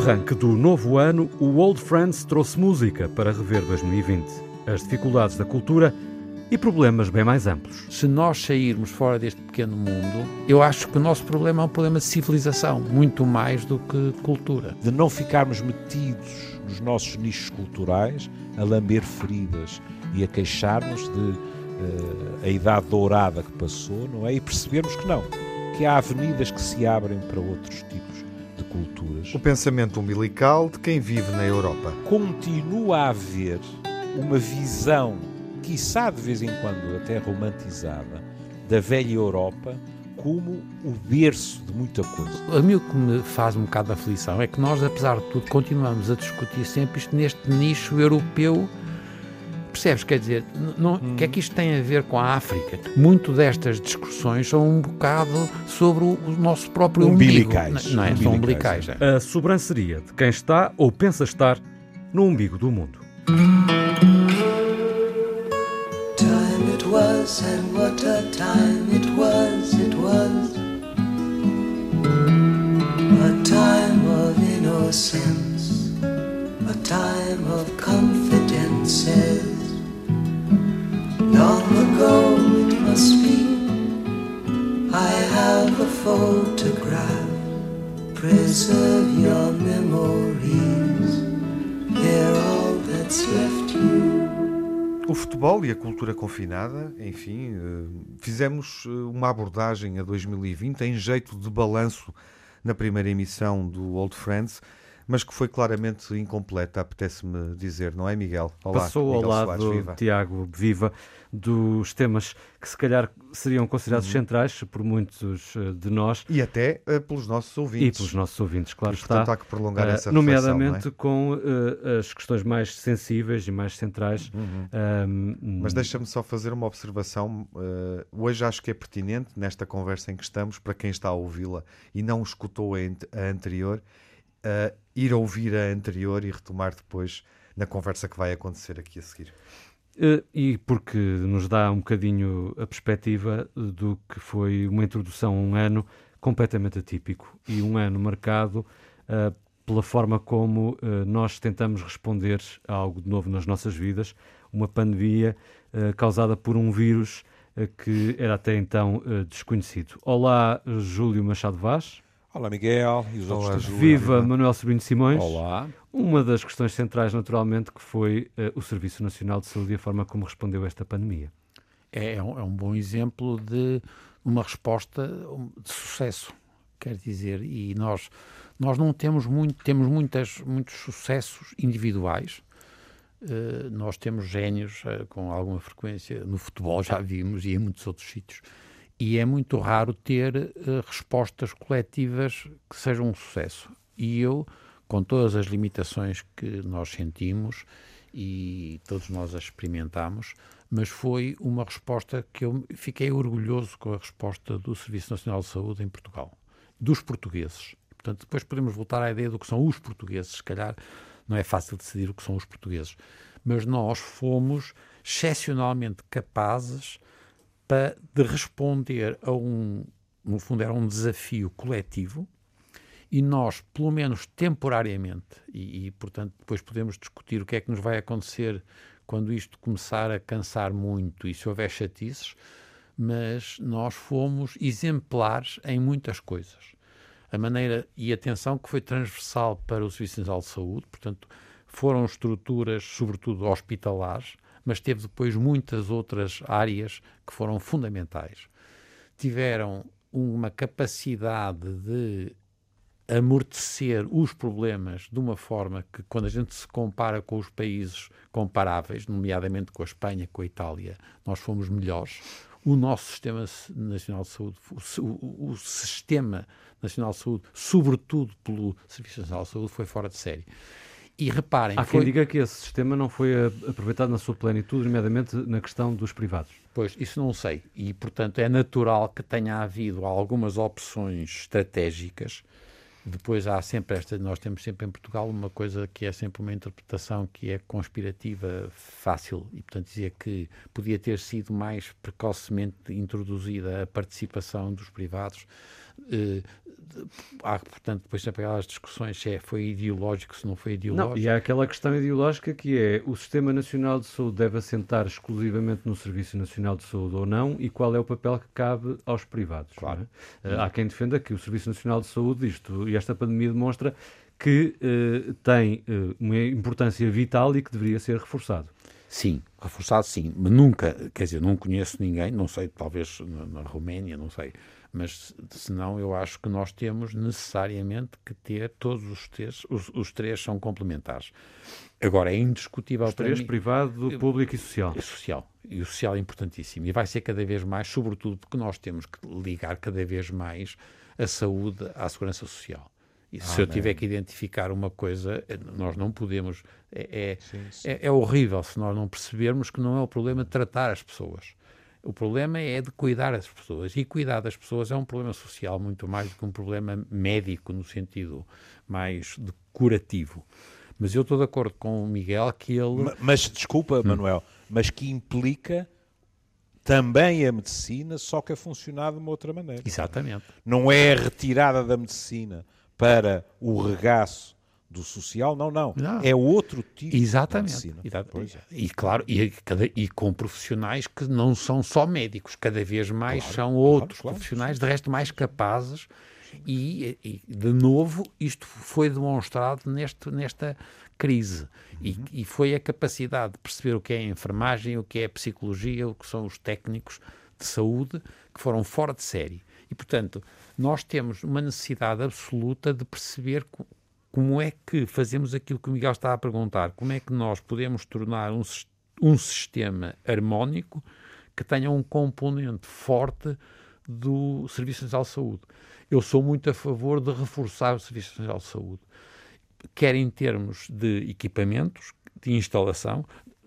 arranque do novo ano, o Old Friends trouxe música para rever 2020, as dificuldades da cultura e problemas bem mais amplos. Se nós sairmos fora deste pequeno mundo, eu acho que o nosso problema é um problema de civilização, muito mais do que cultura. De não ficarmos metidos nos nossos nichos culturais, a lamber feridas e a queixar-nos de uh, a idade dourada que passou, não é? E percebermos que não, que há avenidas que se abrem para outros tipos de culturas. O pensamento umbilical de quem vive na Europa. Continua a haver uma visão quiçá de vez em quando até romantizada, da velha Europa como o berço de muita coisa. A mim o que me faz um bocado de aflição é que nós, apesar de tudo, continuamos a discutir sempre isto neste nicho europeu. Percebes? Quer dizer, não, hum. que é que isto tem a ver com a África? Muito destas discussões são um bocado sobre o, o nosso próprio umbilicais. umbigo. Não, é? Umbilicais. São umbilicais. É. A sobranceria de quem está ou pensa estar no umbigo do mundo. was, and what a time it was, it was. A time of innocence, a time of have a photograph. Preserve your memories, they're all that's left you. O futebol e a cultura confinada, enfim, eh, fizemos eh, uma abordagem a 2020 em jeito de balanço na primeira emissão do Old Friends, mas que foi claramente incompleta, apetece-me dizer, não é, Miguel? Olá, Passou Miguel ao lado, Soares, viva. Tiago, viva dos temas que se calhar seriam considerados uhum. centrais por muitos eh, de nós. E até uh, pelos nossos ouvintes. E pelos nossos ouvintes, claro e, portanto, está. há que prolongar uh, essa Nomeadamente é? com uh, as questões mais sensíveis e mais centrais. Uhum. Um, Mas deixa-me só fazer uma observação. hoje acho que é pertinente, nesta conversa em que estamos, para quem está a ouvi-la e não escutou a, a anterior, ir ouvir a anterior e retomar depois na conversa que vai acontecer aqui a seguir. Eh, e porque nos dá um bocadinho a perspectiva do que foi uma introdução a um ano completamente atípico e um ano marcado uh, pela forma como uh, nós tentamos responder a algo de novo nas nossas vidas, uma pandemia uh, causada por um vírus que era até então desconhecido. Olá, Júlio Machado Vaz. Olá, Miguel e os Olá, outros. Viva Manuel Sobrinho Simões. Olá. Uma das questões centrais, naturalmente, que foi uh, o Serviço Nacional de Saúde e a forma como respondeu a esta pandemia. É, é, um, é um bom exemplo de uma resposta de sucesso, quer dizer, e nós, nós não temos muito, temos muitas, muitos sucessos individuais, Uh, nós temos génios uh, com alguma frequência no futebol, já vimos, e em muitos outros sítios. E é muito raro ter uh, respostas coletivas que sejam um sucesso. E eu, com todas as limitações que nós sentimos e todos nós as experimentamos, mas foi uma resposta que eu fiquei orgulhoso com a resposta do Serviço Nacional de Saúde em Portugal, dos portugueses. Portanto, depois podemos voltar à ideia do que são os portugueses, se calhar não é fácil decidir o que são os portugueses, mas nós fomos excepcionalmente capazes para, de responder a um, no fundo, era um desafio coletivo e nós, pelo menos temporariamente, e, e, portanto depois podemos discutir o que é que nos vai acontecer quando isto começar a cansar muito e se houver chatices, mas nós fomos exemplares em muitas coisas. A maneira e atenção que foi transversal para o Serviço Nacional de Saúde, portanto, foram estruturas, sobretudo hospitalares, mas teve depois muitas outras áreas que foram fundamentais. Tiveram uma capacidade de amortecer os problemas de uma forma que, quando a gente se compara com os países comparáveis, nomeadamente com a Espanha, com a Itália, nós fomos melhores. O nosso Sistema Nacional de Saúde, o, o, Sistema Nacional de Saúde, sobretudo pelo Serviço Nacional de Saúde, foi fora de série. E reparem. Há foi... quem diga que esse sistema não foi aproveitado na sua plenitude, nomeadamente na questão dos privados. Pois, isso não sei. E, portanto, é natural que tenha havido algumas opções estratégicas. Depois há sempre esta, nós temos sempre em Portugal uma coisa que é sempre uma interpretação que é conspirativa fácil e, portanto, dizia que podia ter sido mais precocemente introduzida a participação dos privados. Eh, há, portanto, depois sempre aquelas discussões se é, foi ideológico, se não foi ideológico. Não, e há aquela questão ideológica que é o Sistema Nacional de Saúde deve assentar exclusivamente no Serviço Nacional de Saúde ou não e qual é o papel que cabe aos privados. Claro. É? Há quem defenda que o Serviço Nacional de Saúde, isto, e esta pandemia demonstra que uh, tem uh, uma importância vital e que deveria ser reforçado. Sim, reforçado sim, mas nunca, quer dizer, não conheço ninguém, não sei, talvez na, na Roménia, não sei, mas senão eu acho que nós temos necessariamente que ter todos os três, os, os três são complementares. Agora, é indiscutível os três, mim, privado, público e social. E social. E o social é importantíssimo. E vai ser cada vez mais, sobretudo porque nós temos que ligar cada vez mais a saúde à segurança social. E ah, se eu tiver que identificar uma coisa, eh, nós não podemos. É, é, sim, sim. é, é horrível se nós não percebermos que não é o problema de tratar as pessoas. O problema é de cuidar das pessoas. E cuidar das pessoas é um problema social muito mais do que um problema médico, no sentido mais de curativo. Mas eu estou de acordo com o Miguel que ele. Mas, mas desculpa, hum. Manuel, mas que implica também a medicina, só que a funcionar de uma outra maneira. Exatamente. Não é a retirada da medicina para o regaço do social, não, não, não. É outro tipo Exatamente. de medicina. Exatamente. E claro, e, e, com profissionais que não são só médicos, cada vez mais claro, são outros claro, profissionais, de resto mais capazes. E, e, de novo, isto foi demonstrado neste, nesta crise. E, uhum. e foi a capacidade de perceber o que é a enfermagem, o que é a psicologia, o que são os técnicos de saúde, que foram fora de série. E, portanto, nós temos uma necessidade absoluta de perceber como é que fazemos aquilo que o Miguel está a perguntar, como é que nós podemos tornar um, um sistema harmónico que tenha um componente forte do Serviço Nacional de Saúde. Eu sou muito a favor de reforçar o Serviço Nacional de Saúde, quer em termos de equipamentos, de instalação,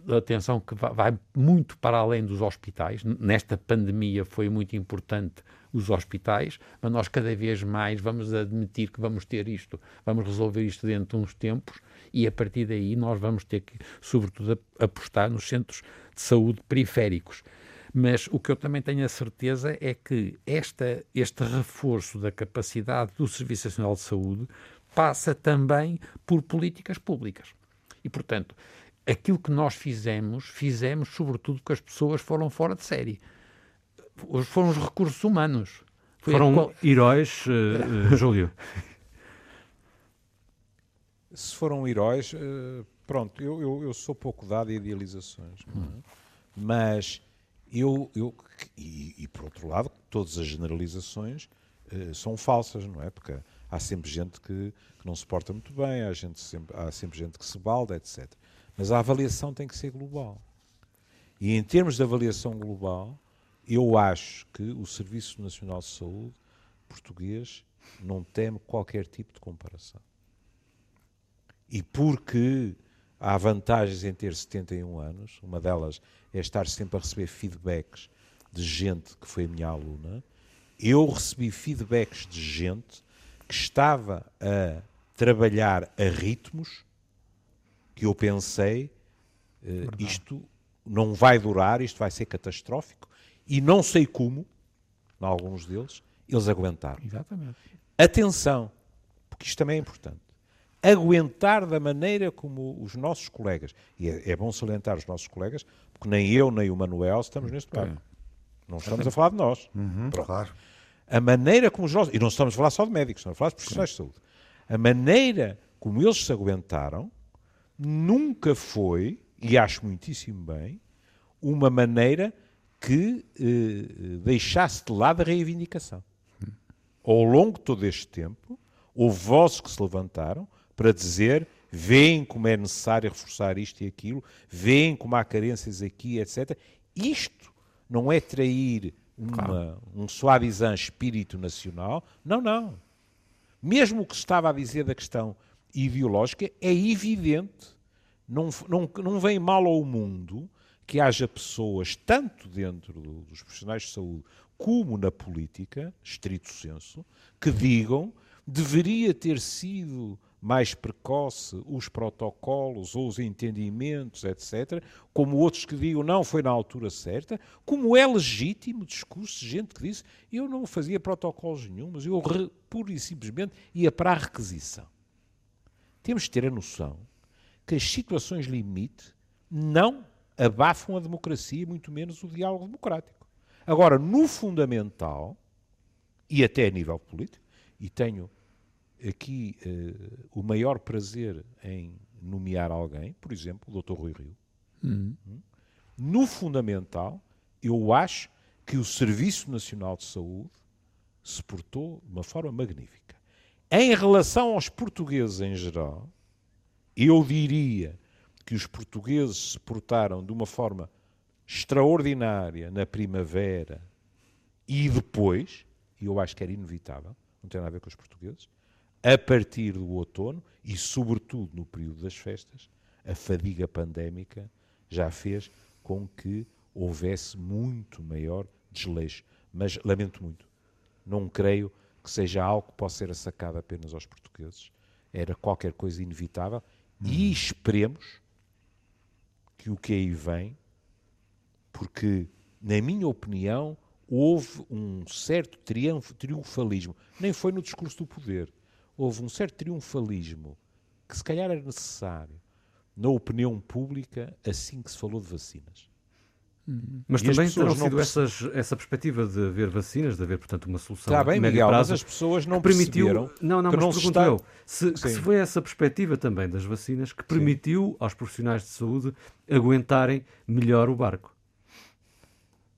atenção que vai muito para além dos hospitais. Nesta pandemia foi muito importante os hospitais, mas nós cada vez mais vamos admitir que vamos ter isto, vamos resolver isto dentro de uns tempos e a partir daí nós vamos ter que, sobretudo, apostar nos centros de saúde periféricos. Mas o que eu também tenho a certeza é que esta, este reforço da capacidade do Serviço Nacional de Saúde passa também por políticas públicas. E, portanto, aquilo que nós fizemos, fizemos sobretudo porque as pessoas foram fora de série. Foram os recursos humanos. Foi foram qual... heróis, uh, uh, Júlio. Se foram heróis, uh, pronto, eu, eu, eu, sou pouco dado a idealizações, é? hum. mas eu, eu e, e, por outro lado, todas as generalizações são falsas, não é? Porque há sempre gente que, que não se porta muito bem, há, gente sempre, há sempre gente que se balda, etc. Mas a avaliação tem que ser global. E em termos de avaliação global, eu acho que o Serviço Nacional de Saúde português não teme qualquer tipo de comparação. E porque há vantagens em ter 71 anos, uma delas é estar sempre a receber feedbacks de gente que foi minha aluna. Eu recebi feedbacks de gente que estava a trabalhar a ritmos que eu pensei, uh, isto não vai durar, isto vai ser catastrófico, e não sei como, em alguns deles, eles aguentaram. Exatamente. Atenção, porque isto também é importante. Aguentar da maneira como os nossos colegas, e é, é bom salientar os nossos colegas, porque nem eu nem o Manuel estamos neste barco. É. Não estamos a falar de nós. Uhum, claro. A maneira como os nossos, e não estamos a falar só de médicos, estamos a falar de profissionais de saúde. A maneira como eles se aguentaram nunca foi, e acho muitíssimo bem, uma maneira que eh, deixasse de lado a reivindicação. Ao longo de todo este tempo, houve vozes que se levantaram para dizer veem como é necessário reforçar isto e aquilo, veem como há carências aqui, etc. Isto não é trair uma, claro. um suavizante espírito nacional. Não, não. Mesmo o que se estava a dizer da questão ideológica, é evidente. Não, não, não vem mal ao mundo que haja pessoas, tanto dentro do, dos profissionais de saúde como na política, estrito senso, que digam deveria ter sido mais precoce os protocolos ou os entendimentos, etc., como outros que digam não foi na altura certa, como é legítimo discurso de gente que disse eu não fazia protocolos nenhums, eu pura e simplesmente ia para a requisição. Temos de ter a noção que as situações limite não abafam a democracia, muito menos o diálogo democrático. Agora, no fundamental, e até a nível político, e tenho aqui uh, o maior prazer em nomear alguém, por exemplo, o Dr. Rui Rio. Uhum. No fundamental, eu acho que o Serviço Nacional de Saúde se portou de uma forma magnífica. Em relação aos portugueses em geral, eu diria que os portugueses se portaram de uma forma extraordinária na primavera e depois, e eu acho que era inevitável, não tem nada a ver com os portugueses, a partir do outono e, sobretudo, no período das festas, a fadiga pandémica já fez com que houvesse muito maior desleixo. Mas lamento muito, não creio que seja algo que possa ser assacado apenas aos portugueses. Era qualquer coisa inevitável hum. e esperemos que o que aí vem, porque, na minha opinião, houve um certo triunfalismo. Nem foi no discurso do poder houve um certo triunfalismo que se calhar era necessário na opinião pública assim que se falou de vacinas. Mas e também terão sido essas, essa perspectiva de haver vacinas, de haver, portanto, uma solução Está bem, Miguel, prazo, mas as pessoas não permitiu, perceberam Não, não, mas não pergunto está... eu, se, se, foi essa perspectiva também das vacinas que permitiu Sim. aos profissionais de saúde aguentarem melhor o barco.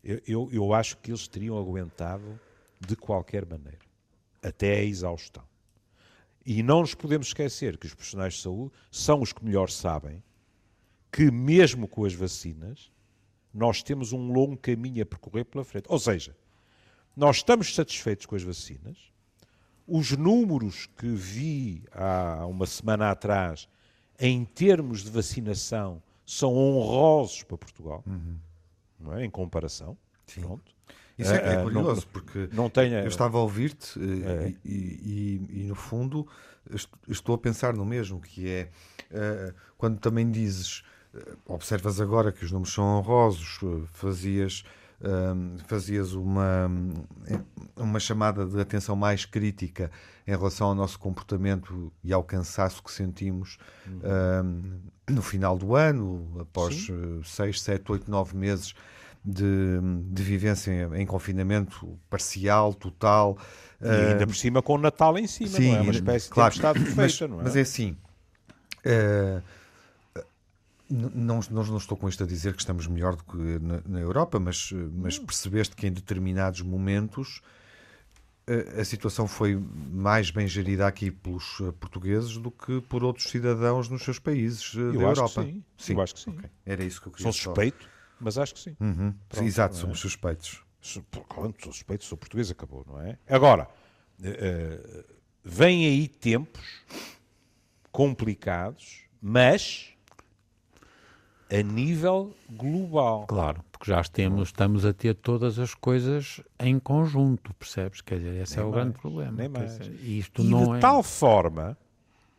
Eu, eu, eu acho que eles teriam aguentado de qualquer maneira, até a exaustão. E não nos podemos esquecer que os profissionais de saúde são os que melhor sabem que, mesmo com as vacinas, nós temos um longo caminho a percorrer pela frente. Ou seja, nós estamos satisfeitos com as vacinas. Os números que vi há uma semana atrás, em termos de vacinação, são honrosos para Portugal, uhum. não é? em comparação. Sim. Pronto. Isso é, é curioso, não, porque não tenha... eu estava a ouvir-te é. e, e, e, no fundo, estou a pensar no mesmo, que é quando também dizes, observas agora que os números são honrosos, fazias. fazias uma, uma chamada de atenção mais crítica em relação ao nosso comportamento e ao cansaço que sentimos uhum. no final do ano, após Sim. 6, 7, 8, 9 meses de, de vivência em, em confinamento parcial, total. E ainda uh, por cima com o Natal em cima, sim, não é? Uma espécie claro, de estado fecha, não é? Mas é assim. Uh, não, não, não, estou com isto a dizer que estamos melhor do que na, na Europa, mas, mas percebeste que em determinados momentos eh, a situação foi mais bem gerida aqui pelos portugueses do que por outros cidadãos nos seus países eu da Europa. sim. sim. Eu acho que sim. Okay. Era isso que eu queria Sou suspeito, mas acho que sim. Uhum. Pronto, Exato, é? somos suspeitos. Pronto, sou suspeito, sou português, acabou, não é? Agora, uh, vêm aí tempos complicados, mas a nível global. Claro, porque já temos, estamos a ter todas as coisas em conjunto, percebes? Quer dizer, esse nem é o mais, grande problema. Nem mais. Dizer, isto e não de é... tal forma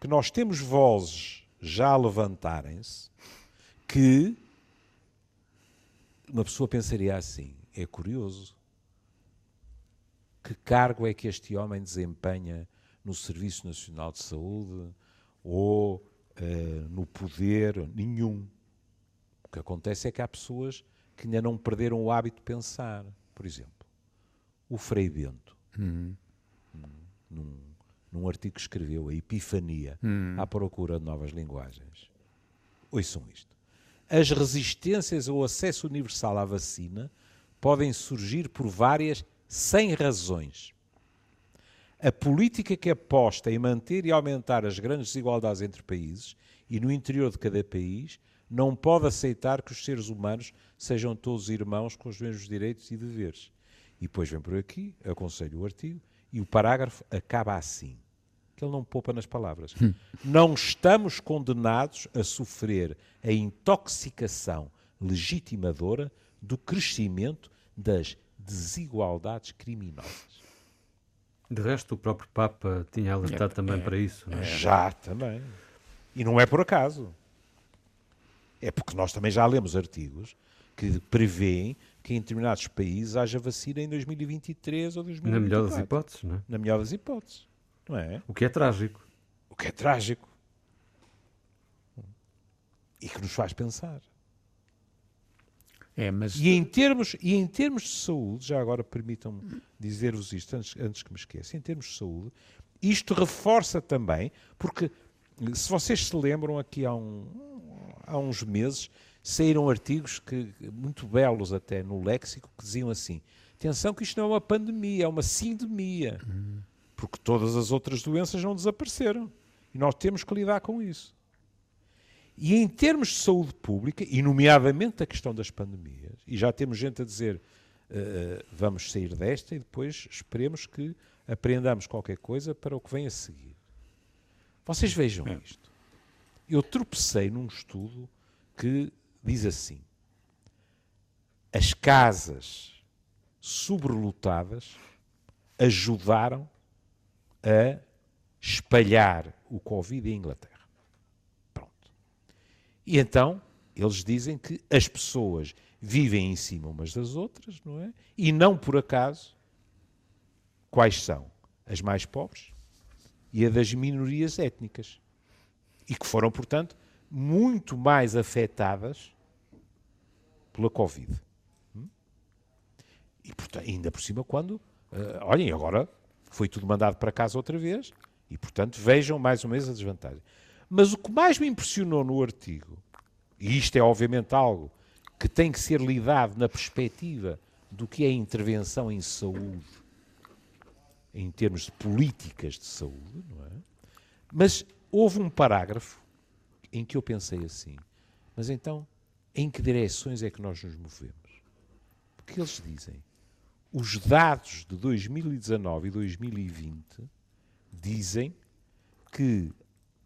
que nós temos vozes já a levantarem-se que uma pessoa pensaria assim: é curioso. Que cargo é que este homem desempenha no Serviço Nacional de Saúde ou uh, no poder? Nenhum. O que acontece é que há pessoas que ainda não perderam o hábito de pensar. Por exemplo, o Frei Bento, uhum. num, num, artigo que escreveu, A Epifania, uhum. à procura de novas linguagens. Ouçam isto as resistências ao acesso universal à vacina podem surgir por várias, sem razões. A política que aposta em manter e aumentar as grandes desigualdades entre países e no interior de cada país não pode aceitar que os seres humanos sejam todos irmãos com os mesmos direitos e deveres. E depois vem por aqui, aconselho o artigo, e o parágrafo acaba assim que ele não poupa nas palavras. Hum. Não estamos condenados a sofrer a intoxicação legitimadora do crescimento das desigualdades criminosas. De resto, o próprio Papa tinha alertado é, também é, para isso. É? Já também. E não é por acaso. É porque nós também já lemos artigos que prevêem que em determinados países haja vacina em 2023 ou 2024. Na melhor das hipóteses, não é? Na melhor das hipóteses, não é? O que é trágico. O que é trágico. E que nos faz pensar. É, mas... e, em termos, e em termos de saúde, já agora permitam-me dizer-vos isto antes, antes que me esqueça, em termos de saúde, isto reforça também, porque se vocês se lembram, aqui há, um, há uns meses saíram artigos que, muito belos até no léxico que diziam assim: atenção que isto não é uma pandemia, é uma sindemia. Uhum. Porque todas as outras doenças não desapareceram. E nós temos que lidar com isso. E em termos de saúde pública, e nomeadamente a questão das pandemias, e já temos gente a dizer uh, vamos sair desta e depois esperemos que aprendamos qualquer coisa para o que vem a seguir. Vocês vejam é. isto. Eu tropecei num estudo que diz assim: as casas sobrelotadas ajudaram a espalhar o Covid em Inglaterra. Pronto. E então eles dizem que as pessoas vivem em cima umas das outras, não é? E não por acaso, quais são? As mais pobres e a das minorias étnicas. E que foram, portanto, muito mais afetadas pela Covid. Hum? E portanto, ainda por cima, quando. Uh, olhem, agora foi tudo mandado para casa outra vez, e portanto vejam mais ou menos a desvantagem. Mas o que mais me impressionou no artigo, e isto é obviamente algo que tem que ser lidado na perspectiva do que é intervenção em saúde, em termos de políticas de saúde, não é? Mas houve um parágrafo em que eu pensei assim: mas então em que direções é que nós nos movemos? Porque eles dizem, os dados de 2019 e 2020 dizem que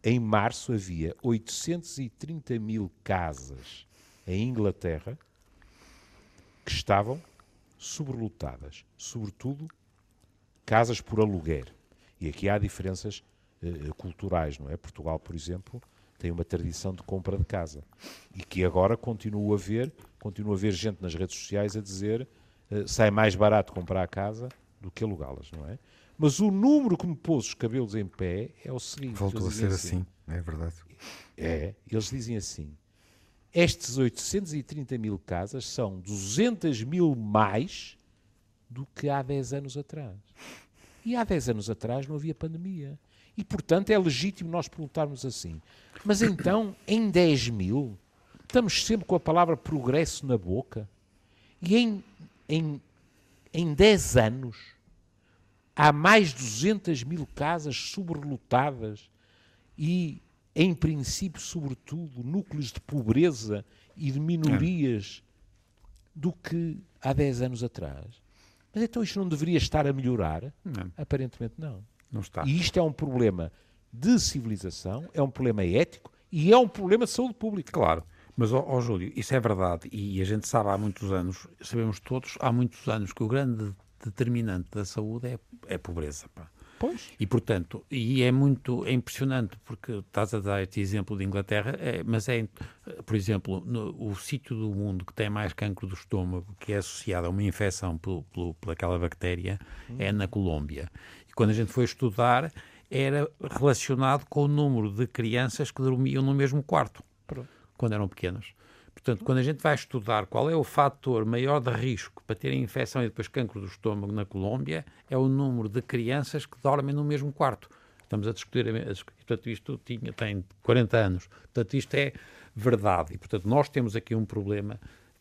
em março havia 830 mil casas em Inglaterra que estavam sobrelotadas, sobretudo casas por aluguer. E aqui há diferenças uh, culturais, não é? Portugal, por exemplo, tem uma tradição de compra de casa e que agora continua a ver, continua a ver gente nas redes sociais a dizer uh, sai mais barato comprar a casa do que alugá-las, não é? Mas o número que me pôs os cabelos em pé é o seguinte. Voltou a ser assim, assim, é verdade. É, eles dizem assim, estes 830 mil casas são 200 mil mais do que há 10 anos atrás. E há 10 anos atrás não havia pandemia. E, portanto, é legítimo nós perguntarmos assim. Mas então, em 10 mil, estamos sempre com a palavra progresso na boca? E em, em, em 10 anos, há mais de 200 mil casas sobrelotadas e, em princípio, sobretudo, núcleos de pobreza e de minorias do que há 10 anos atrás. Mas então isto não deveria estar a melhorar? Não. Aparentemente não. Não está. E isto é um problema de civilização, é um problema ético e é um problema de saúde pública. Claro. Mas, ó, ó Júlio, isso é verdade e a gente sabe há muitos anos, sabemos todos, há muitos anos que o grande determinante da saúde é, é a pobreza. Pá. Pois. E, portanto, e é muito é impressionante, porque estás a dar este exemplo de Inglaterra, é, mas é, por exemplo, no, o sítio do mundo que tem mais cancro do estômago, que é associado a uma infecção por, por, por aquela bactéria, hum. é na Colômbia. E quando a gente foi estudar, era relacionado com o número de crianças que dormiam no mesmo quarto, Pronto. quando eram pequenas. Portanto, quando a gente vai estudar qual é o fator maior de risco para terem infecção e depois cancro do estômago na Colômbia, é o número de crianças que dormem no mesmo quarto. Estamos a discutir, portanto, isto tinha, tem 40 anos. Portanto, isto é verdade. E, portanto, nós temos aqui um problema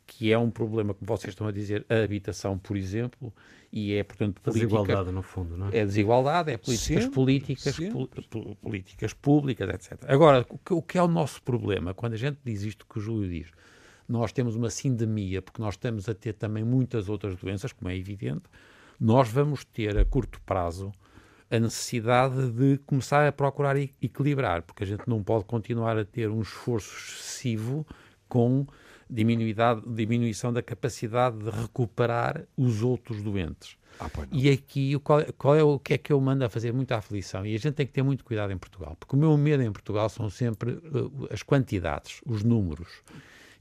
que é um problema, como vocês estão a dizer, a habitação, por exemplo, e é, portanto, política... desigualdade, no fundo, não é? É desigualdade, é políticas sempre, políticas, sempre. políticas públicas, etc. Agora, o que, o que, é o nosso problema? Quando a gente diz isto que o Júlio diz, nós temos uma sindemia, porque nós estamos a ter também muitas outras doenças, como é evidente, nós vamos ter a curto prazo a necessidade de começar a procurar equilibrar, porque a gente não pode continuar a ter um esforço excessivo com diminuição da capacidade de recuperar os outros doentes. Ah. E aqui, o qual, qual é o que é que eu mando a fazer muita aflição? E a gente tem que ter muito cuidado em Portugal, porque o meu medo em Portugal são sempre uh, as quantidades, os números.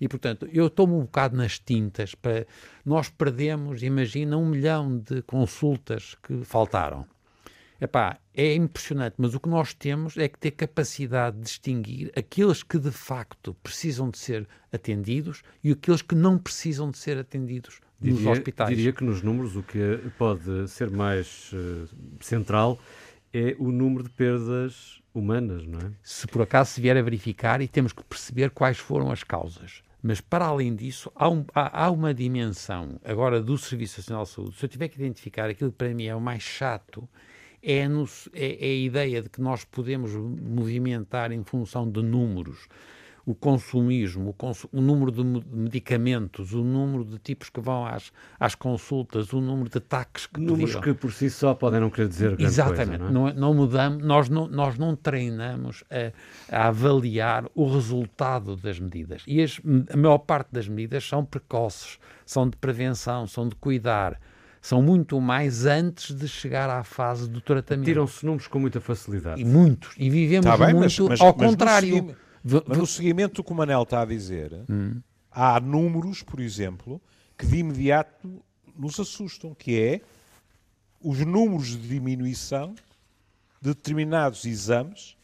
E, portanto, eu tomo um bocado nas tintas para. Nós perdemos, imagina, um milhão de consultas que faltaram. Epá, é impressionante, mas o que nós temos é que ter capacidade de distinguir aqueles que de facto precisam de ser atendidos e aqueles que não precisam de ser atendidos nos Diria, hospitais. diria que nos números o que pode ser mais eh, central é o número de perdas humanas, não é? se por acaso se vier a verificar e temos que perceber quais foram as causas. Mas para além disso, há, um- há- há uma dimensão agora do Serviço Nacional de Saúde. Se eu tiver que identificar aquilo que para mim é o mais chato, é, é- é a ideia de que nós podemos movimentar em função de números o consumismo, o, o número de me- medicamentos, o número de tipos que vão às, às consultas, o número de ataques que Números pediram. que por si só podem não querer dizer grande Exatamente, coisa, não é? não, não mudamos, nós não, nós não treinamos a, a avaliar o resultado das medidas. E as- a maior parte das medidas são precoces, são de prevenção, são de cuidar, são muito mais antes de chegar à fase do tratamento. Tiram-se números com muita facilidade. E muitos. E vivemos Tá bem, muito mas- ao mas contrário. V- Mas v- no seguimento do que o Manel está a dizer, há números, por exemplo, que de imediato nos assustam, que é os números de diminuição de determinados exames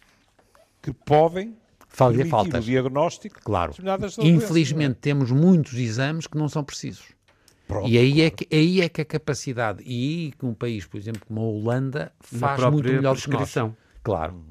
que podem Falha permitir faltas. o diagnóstico Claro. de determinadas doenças, Infelizmente temos muitos exames que não são precisos. E aí é, que, aí é que a capacidade, e aí que um país, por exemplo, como a Holanda, faz muito melhor do que nós. prescrição. Claro.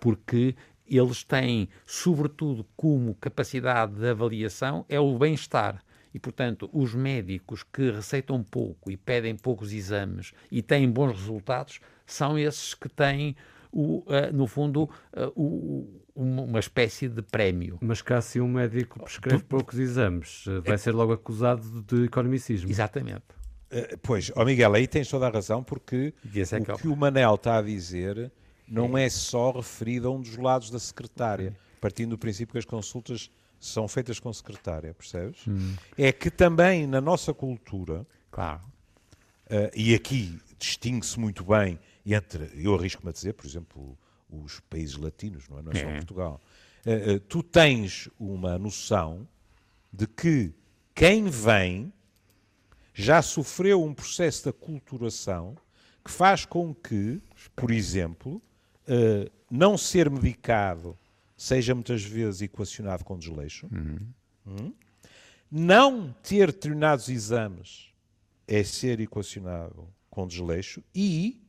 Porque eles têm, sobretudo, como capacidade de avaliação, é o bem-estar. E, portanto, os médicos que receitam pouco e pedem poucos exames e têm bons resultados são esses que têm, o, ah, no fundo, ah, o- uma uma espécie de prémio. Mas cá se um médico prescreve poucos exames, eh, vai ser logo acusado de economicismo. Exatamente. Eh, Pois, ó Miguel, aí tens toda a razão, porque é o que é o- que o Manel está a dizer não é só referido a um dos lados da secretária, partindo do princípio que as consultas são feitas com secretária, percebes? É que também na nossa cultura, Claro. eh, e aqui distingue-se muito bem entre, eu arrisco-me a dizer, por exemplo, os países latinos, não é, não é só É. Portugal, eh, eh, tu tens uma noção de que quem vem já sofreu um processo de aculturação que faz com que, por exemplo, eh, não ser medicado seja muitas vezes equacionado com desleixo. Hum? Não ter determinados exames é ser equacionado com desleixo e,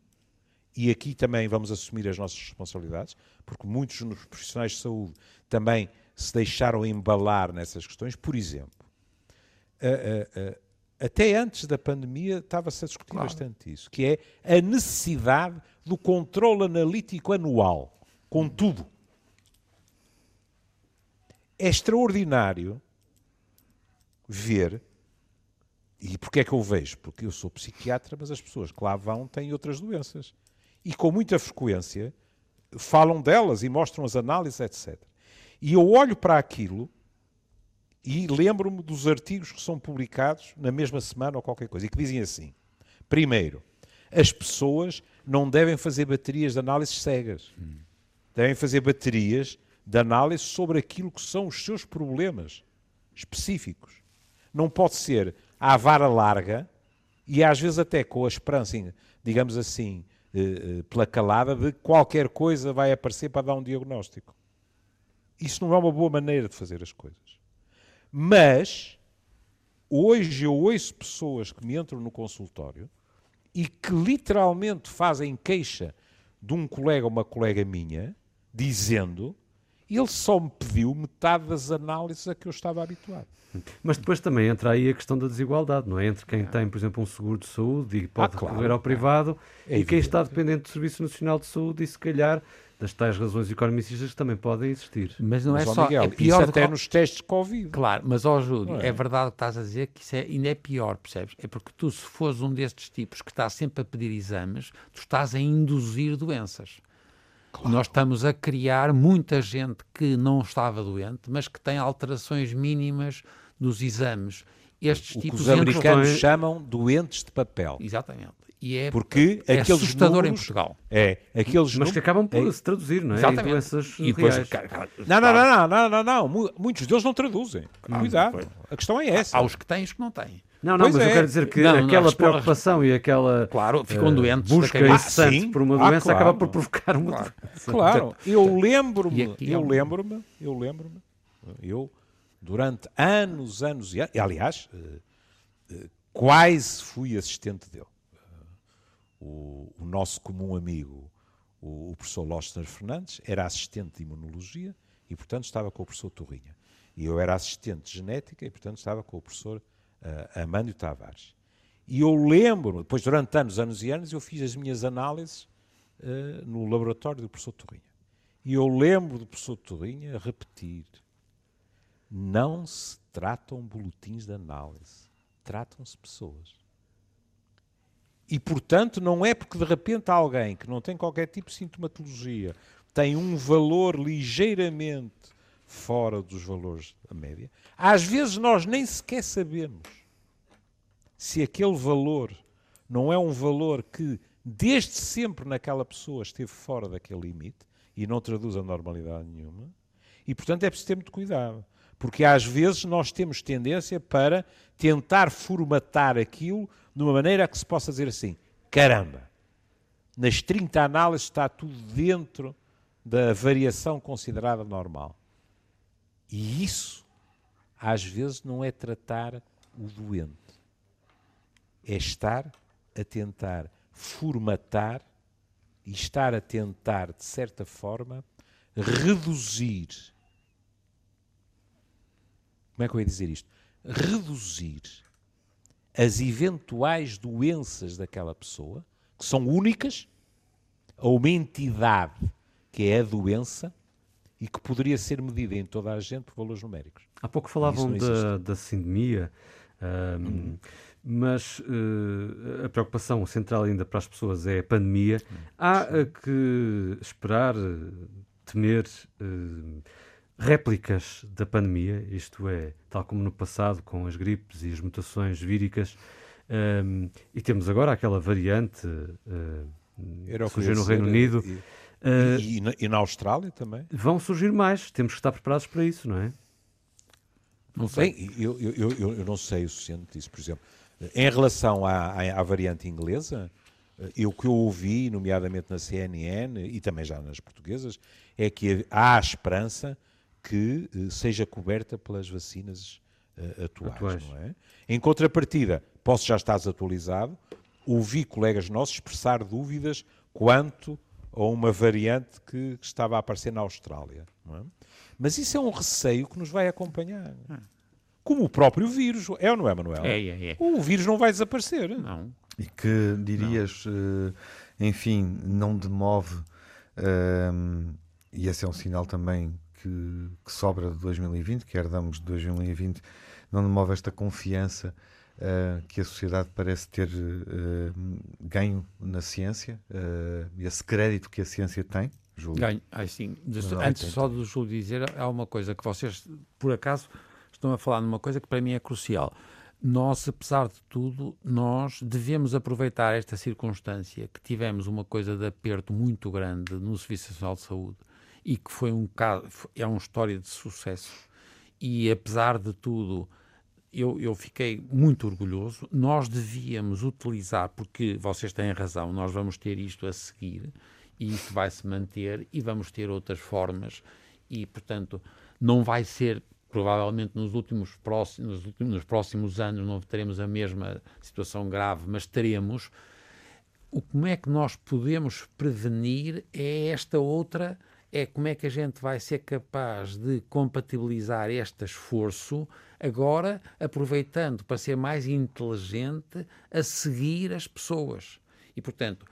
e aqui também vamos assumir as nossas responsabilidades, porque muitos dos profissionais de saúde também se deixaram embalar nessas questões. Por exemplo, a- a- a- até antes da pandemia estava-se a discutir bastante isso, que é a necessidade do controle analítico anual, com tudo. É extraordinário ver, e porquê é que eu vejo? Porque eu sou psiquiatra, mas as pessoas que lá vão têm outras doenças. E com muita frequência falam delas e mostram as análises, etc. E eu olho para aquilo e lembro-me dos artigos que são publicados na mesma semana ou qualquer coisa, e que dizem assim: primeiro, as pessoas não devem fazer baterias de análises cegas. Devem fazer baterias de análise sobre aquilo que são os seus problemas específicos. Não pode ser à vara larga e às vezes até com a esperança, digamos assim, pela calada, de que qualquer coisa vai aparecer para dar um diagnóstico. Isso não é uma boa maneira de fazer as coisas. Mas, hoje eu ouço pessoas que me entram no consultório e que literalmente fazem queixa de um colega ou uma colega minha, dizendo ele só me pediu metade das análises a que eu estava habituado. Mas depois também entra aí a questão da desigualdade, não é? Entre quem tem, por exemplo, um seguro de saúde e pode Ah, claro. recorrer ao privado É e quem está dependente do Serviço Nacional de Saúde e se calhar das tais razões economicistas que também podem existir. Mas não Mas, é só. Miguel, é pior até que- nos testes de Covid. Claro, mas ó Júlio, é? é? verdade o que estás a dizer que isso é, ainda é pior, percebes? É porque tu, se fores um destes tipos que está sempre a pedir exames, tu estás a induzir doenças. Nós estamos a criar muita gente que não estava doente, mas que tem alterações mínimas dos exames. Estes O que tipos os entram- americanos entram- chamam doentes de papel. Exatamente. e é, Porque é aqueles assustador números, em Portugal. É, aqueles Mas que nú- acabam por é- se traduzir, não é? Em Exatamente. doenças E depois, Não, não, claro, não, não, não, não, Mu- Muitos deles não traduzem. Cuidado. A questão é essa. Há os que têm e os que não têm. Não, não, Pois mas eu é. quero dizer que Não, não, aquela responde- preocupação e aquela Claro, ficam eh, doentes da busca incessante Ah, por uma Ah, doença claro. acaba por provocar uma Claro. doença. Claro, eu lembro-me, é eu lembro-me, eu lembro-me, eu durante anos, anos e anos, aliás, eh, eh, quase fui assistente dele. O, o nosso comum amigo, o, o professor Lostner Fernandes, era assistente de imunologia e, portanto, estava com o professor Torrinha. E eu era assistente de genética e, portanto, estava com o professor uh, Amândio Tavares. E eu lembro-me, depois, durante anos, anos e anos, eu fiz as minhas análises eh, no laboratório do professor Torrinha. E eu lembro do professor Torrinha repetir: não se tratam boletins de análise, tratam-se pessoas. E, portanto, não é porque de repente alguém que não tem qualquer tipo de sintomatologia tem um valor ligeiramente fora dos valores da média. Às vezes nós nem sequer sabemos se aquele valor não é um valor que desde sempre naquela pessoa esteve fora daquele limite e não traduz a normalidade nenhuma. E, portanto, é preciso ter muito cuidado. Porque às vezes nós temos tendência para tentar formatar aquilo de uma maneira que se possa dizer assim: caramba, nas 30 análises está tudo dentro da variação considerada normal. E isso, às vezes, não é tratar o doente, é estar a tentar formatar e estar a tentar, de certa forma, reduzir. Como é que eu ia dizer isto? Reduzir as eventuais doenças daquela pessoa, que são únicas, a uma entidade que é a doença e que poderia ser medida em toda a gente por valores numéricos. Há pouco falavam da, da sindemia, ahm, mas eh, a preocupação central ainda para as pessoas é a pandemia. Há eh, que esperar, eh, temer eh, réplicas da pandemia, isto é, tal como no passado com as gripes e as mutações víricas. ahm, e temos agora aquela variante o que surgiu no Reino Unido. E, Eh, e- e na, e na Austrália também. vão surgir mais, temos que estar preparados para isso, não é? Não sei. Bem, eu, eu, eu- eu, não sei o suficiente disso, por exemplo. Em relação à, à, à variante inglesa, eh, eu, o que eu ouvi, nomeadamente na CNN e também já nas portuguesas, é que há a esperança que eh, seja coberta pelas vacinas eh, atuais, Atuais. não é? Em contrapartida, posso já estar atualizado, ouvi colegas nossos expressar dúvidas quanto a uma variante que, estava a aparecer na Austrália. não é? Mas isso é um receio que nos vai acompanhar. Como o próprio vírus. É ou não é, Manuel? É, é, é. O vírus não vai desaparecer. Não. E que dirias, eh, enfim, não demove, ehm, e esse é um sinal também que, que sobra de 2020, que herdamos de 2020, não demove esta confiança eh, que a sociedade parece ter eh, ganho na ciência, eh, esse crédito que a ciência tem, Júlio. Ganho. Ai, sim. De- antes tem- só do Júlio dizer, há uma coisa que vocês, por acaso, estão a falar numa coisa que para mim é crucial. Nós, apesar de tudo, nós devemos aproveitar esta circunstância que tivemos uma coisa de aperto muito grande no Serviço Nacional de Saúde e que foi um caso, é uma história de sucesso. E apesar de tudo, eu, eu fiquei muito orgulhoso. Nós devíamos utilizar, porque vocês têm razão, nós vamos ter isto a seguir e isto vai se manter e vamos ter outras formas e, portanto, não vai ser provavelmente nos últimos próximos, nos próximos anos não teremos a mesma situação grave, mas teremos o como é que nós podemos prevenir é esta outra é como é que a gente vai ser capaz de compatibilizar este esforço agora aproveitando para ser mais inteligente a seguir as pessoas e portanto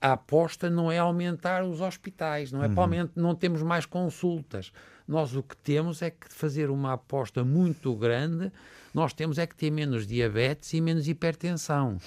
a aposta não é aumentar os hospitais, não é para aumentar, não temos mais consultas. Nós o que temos é que fazer uma aposta muito grande, nós temos é que ter menos diabetes e menos hipertensão.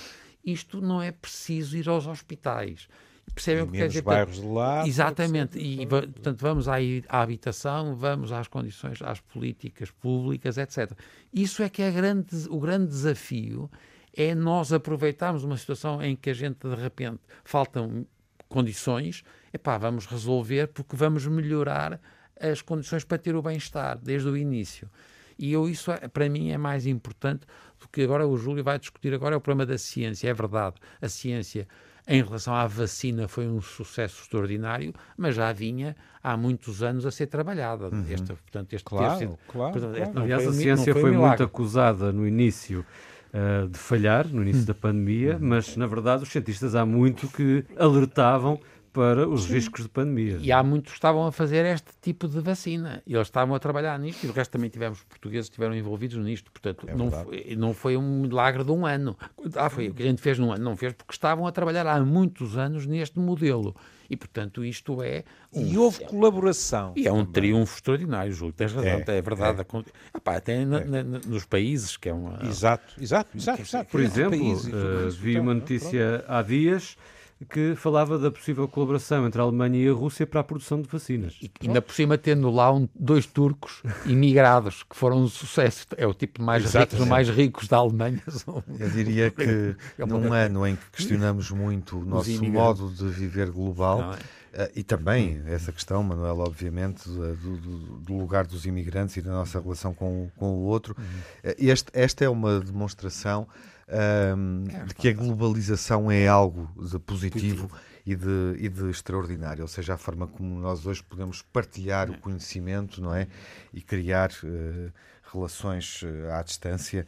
Isto não é preciso ir aos hospitais. Percebem o que quer dizer? bairros de lá. Exatamente, e portanto vamos à, à habitação, vamos às condições, às políticas públicas, etc. Isso é que é grande, o grande desafio, é nós aproveitarmos uma situação em que a gente de repente faltam condições, epá, vamos resolver porque vamos melhorar as condições para ter o bem-estar desde o início. E eu, isso, é, para mim, é mais importante do que agora o Júlio vai discutir agora é o problema da ciência. É verdade, a ciência em relação à vacina foi um sucesso extraordinário, mas já vinha há muitos anos a ser trabalhada. Uhum. Este, portanto, este claro, sido, claro, portanto, claro. Aliás, a ciência foi, foi muito acusada no início uh, de falhar, no início da pandemia, uhum. mas na verdade os cientistas há muito que alertavam para os Sim. riscos de pandemia. E há muitos que estavam a fazer este tipo de vacina. E eles estavam a trabalhar nisto. E o resto também tivemos portugueses que estiveram envolvidos nisto. Portanto, é não, foi, não foi um milagre de um ano. Ah, foi o que a gente fez num ano. Não fez porque estavam a trabalhar há muitos anos neste modelo. E, portanto, isto é. Um... E houve colaboração. E é um também. triunfo extraordinário, Júlio. Tens razão, é, é verdade. É. Epá, até na, na, nos países, que é uma. Exato, exato, exato. exato. Por exemplo, uh, vi uma notícia há dias que falava da possível colaboração entre a Alemanha e a Rússia para a produção de vacinas. E ainda por cima tendo lá um, dois turcos imigrados, que foram um sucesso. É o tipo mais rico mais ricos da Alemanha. Eu diria que é num ano em que questionamos muito o nosso modo de viver global, Uh, e também essa questão, Manuel, obviamente, do, do, do, lugar dos imigrantes e da nossa relação com, com o outro. Uhum. Uh, este, esta é uma demonstração um, é, de que a globalização é algo de positivo, positivo. E, de, e de extraordinário, ou seja, a forma como nós hoje podemos partilhar o conhecimento, não é? E criar uh, relações uh, à distância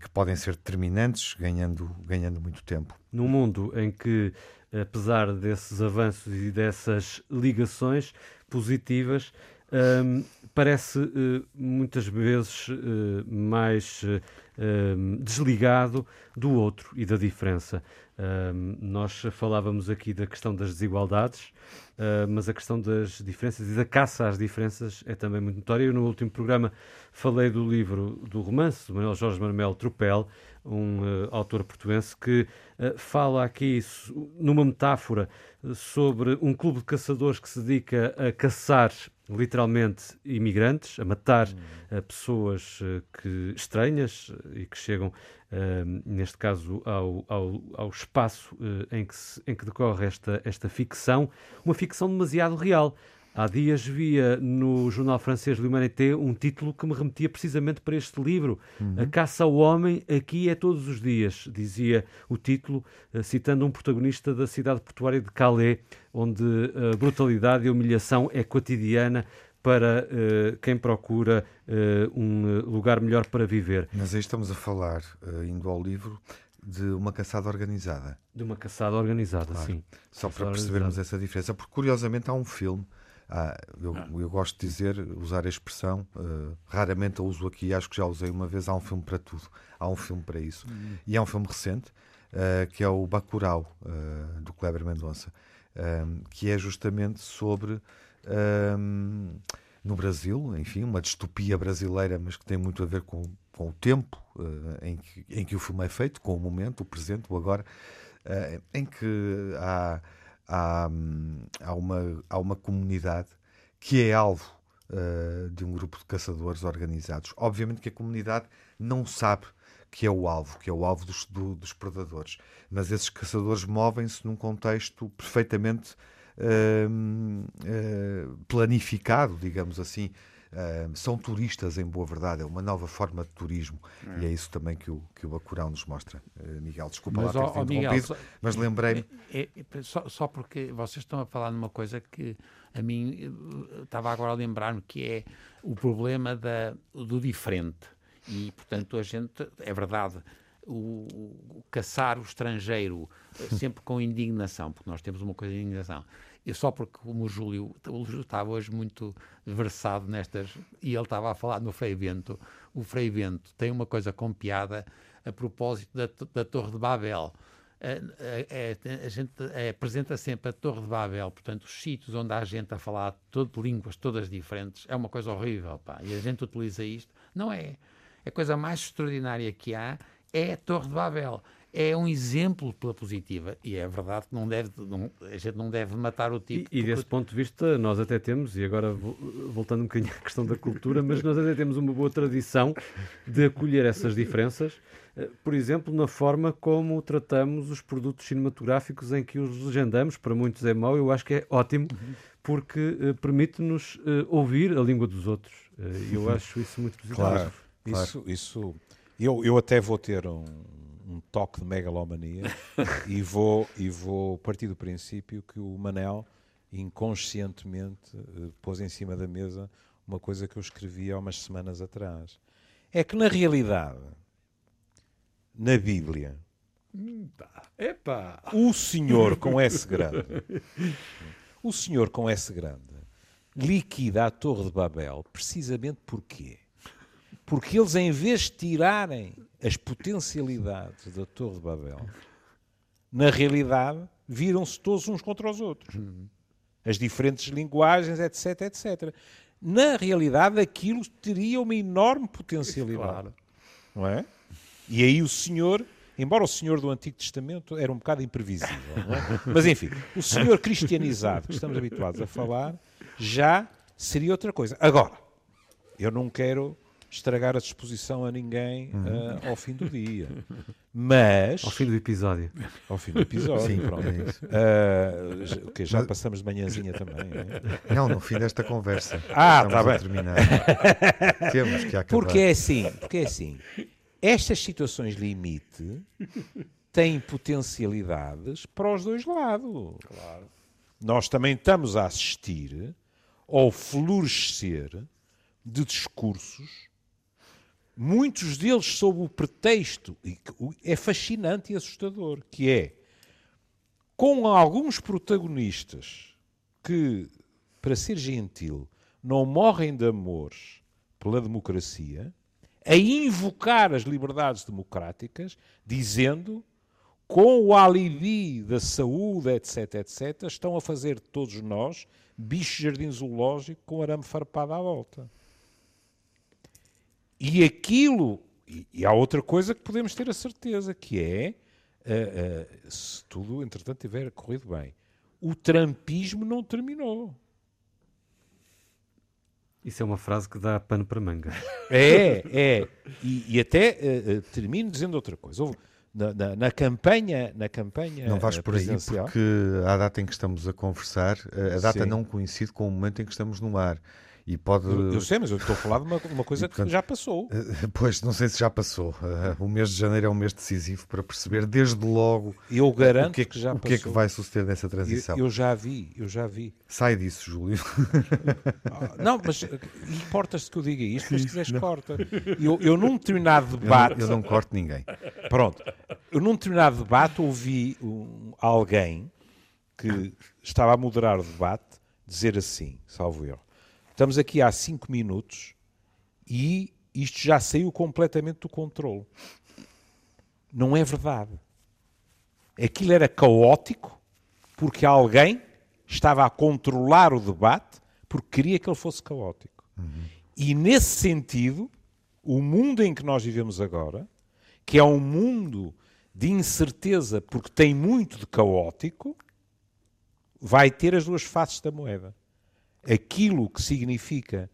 que podem ser determinantes, ganhando, ganhando muito tempo. Num mundo em que, apesar desses avanços e dessas ligações positivas, um, parece uh, muitas vezes uh, mais uh, desligado do outro e da diferença. nós falávamos aqui da questão das desigualdades, mas a questão das diferenças e da caça às diferenças é também muito notória. Eu, no último programa, falei do livro, do romance do Manuel Jorge Manuel Tropel, um autor português que fala aqui numa metáfora sobre um clube de caçadores que se dedica a caçar literalmente imigrantes, a matar uh, pessoas uh, que, estranhas e que chegam, uh, neste caso, ao, ao, ao espaço em que, se, em que decorre esta, esta ficção, uma ficção demasiado real. Há dias via no jornal francês L'Humanité um título que me remetia precisamente para este livro. Uhum. A caça ao homem aqui é todos os dias, dizia o título, eh, citando um protagonista da cidade portuária de Calais, onde a brutalidade e a humilhação é cotidiana para uh, quem procura uh, um lugar melhor para viver. Mas aí estamos a falar, uh, indo ao livro, de uma caçada organizada. De uma caçada organizada, claro. sim. Só para percebermos organizada. essa diferença, porque curiosamente há um filme ah, eu, ah. eu, gosto de dizer, usar a expressão, uh, raramente a uso aqui, acho que já usei uma vez. Há um filme para tudo, há um filme para isso. Uhum. E é um filme recente, uh, que é o Bacurau, uh, do Kleber Mendonça, que é justamente sobre. no Brasil, enfim, uma distopia brasileira, mas que tem muito a ver com, com o tempo em, que, em que o filme é feito, com o momento, o presente, o agora, em que há há, há, uma, há uma comunidade que é alvo uh, de um grupo de caçadores organizados. Obviamente que a comunidade não sabe que é o alvo, que é o alvo dos, do, dos predadores, mas esses caçadores movem-se num contexto perfeitamente uh, uh, planificado, digamos assim, Uh, são turistas, em boa verdade, é uma nova forma de turismo é. e é isso também que o, que o Bacurau nos mostra. Uh, Miguel, desculpa mas, lá ter Miguel, só, mas lembrei-me. É, é, é, só, só, porque vocês estão a falar numa coisa que a mim estava agora a lembrar-me que é o problema da, do diferente. E, portanto, a gente, é verdade, o, o, caçar o estrangeiro eh, sempre com indignação, porque nós temos uma coisa de indignação. E só porque como o Júlio, o Júlio estava hoje muito versado nestas, e ele estava a falar no Frei Bento, o Frei Bento tem uma coisa com piada a propósito da, da Torre de Babel. A, a, a, gente apresenta sempre a Torre de Babel, portanto, os sítios onde há gente a falar todo, línguas todas diferentes, é uma coisa horrível, pá. E a gente utiliza isto. Não é. A coisa mais extraordinária que há é a Torre de Babel é um exemplo pela positiva. E é verdade que não deve, não, a gente não deve matar o tipo. E, e desse ponto de vista, nós até temos, e agora voltando um bocadinho à questão da cultura, mas nós até temos uma boa tradição de acolher essas diferenças. Eh, por exemplo, na forma como tratamos os produtos cinematográficos em que os legendamos, para muitos é mau, eu acho que é ótimo, porque uh, permite-nos uh, ouvir a língua dos outros. Eu acho isso muito positivo. Claro, claro. Isso, isso eu, eu até vou ter um, um toque de megalomania e, vou, e vou partir do princípio que o Manel inconscientemente uh, pôs em cima da mesa uma coisa que eu escrevi há umas semanas atrás. É que na realidade, na Bíblia, Epa. o Senhor com S grande, o Senhor com S grande, liquida a Torre de Babel precisamente porquê? Porque eles, em vez de tirarem as potencialidades da Torre de Babel, na realidade, viram-se todos uns contra os outros. As diferentes linguagens, etc, etc. Na realidade, aquilo teria uma enorme potencialidade. Claro. Não é? E aí o Senhor, embora o Senhor do Antigo Testamento era um bocado imprevisível, é? mas enfim, o Senhor cristianizado que estamos habituados a falar já seria outra coisa. Agora, eu não quero estragar a disposição a ninguém uh, ao fim do dia. Mas. Ao fim do episódio. Ao fim do episódio, Sim, pronto. É uh, okay, já Mas... passamos de manhãzinha também. É? Não, no fim desta conversa. Ah, está bem. Terminar. Temos que acabar. Porque é assim, porque é assim. Estas situações limite têm potencialidades para os dois lados. Claro. Nós também estamos a assistir ao florescer de discursos muitos deles sob o pretexto, e é fascinante e assustador, que é com alguns protagonistas que, para ser gentil, não morrem de amores pela democracia, a invocar as liberdades democráticas, dizendo, com o alibi da saúde, etc., etc., estão a fazer todos nós bicho jardim zoológico com arame farpado à volta. E aquilo, e, e, há outra coisa que podemos ter a certeza, que é, uh, uh, se tudo, entretanto, tiver corrido bem, o trampismo não terminou. Isso é uma frase que dá pano para manga. É, é. E, e até uh, termino dizendo outra coisa. Houve, na, na, na, campanha, na campanha Não vais por aí, porque a data em que estamos a conversar, a data Sim. não coincide com o momento em que estamos no ar. E pode... eu, eu sei, mas eu estou a falar de uma, uma coisa e, portanto, que já passou. Pois, não sei se já passou. O mês de janeiro é um mês decisivo para perceber desde logo eu garanto o que, é que, já o que é que vai suceder nessa transição. Eu, eu, já vi, eu já vi. Sai disso, Júlio. Ah, não, mas importas-te que eu diga isto, mas se quiseres corta. Eu, eu num determinado debate... Eu não, eu não corto ninguém. Pronto. Eu num determinado debate ouvi um, alguém que estava a moderar o debate dizer assim, salvo erro, Estamos aqui há cinco minutos e isto já saiu completamente do controle. Não é verdade. Aquilo era caótico porque alguém estava a controlar o debate porque queria que ele fosse caótico. Uhum. E nesse sentido, o mundo em que nós vivemos agora, que é um mundo de incerteza porque tem muito de caótico, vai ter as duas faces da moeda aquilo que significa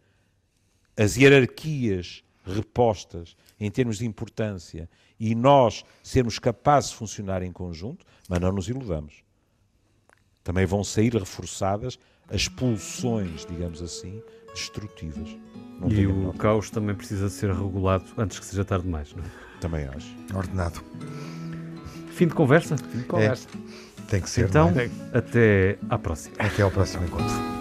as hierarquias repostas em termos de importância e nós sermos capazes de funcionar em conjunto, mas não nos iludamos. Também vão sair reforçadas as pulsões, digamos assim, destrutivas. Não e o caos também precisa ser regulado antes que seja tarde demais, não é? Também acho. Ordenado. Fim de conversa? Fim de conversa. É, tem que ser. Então, é? até à próxima. Até ao próximo encontro.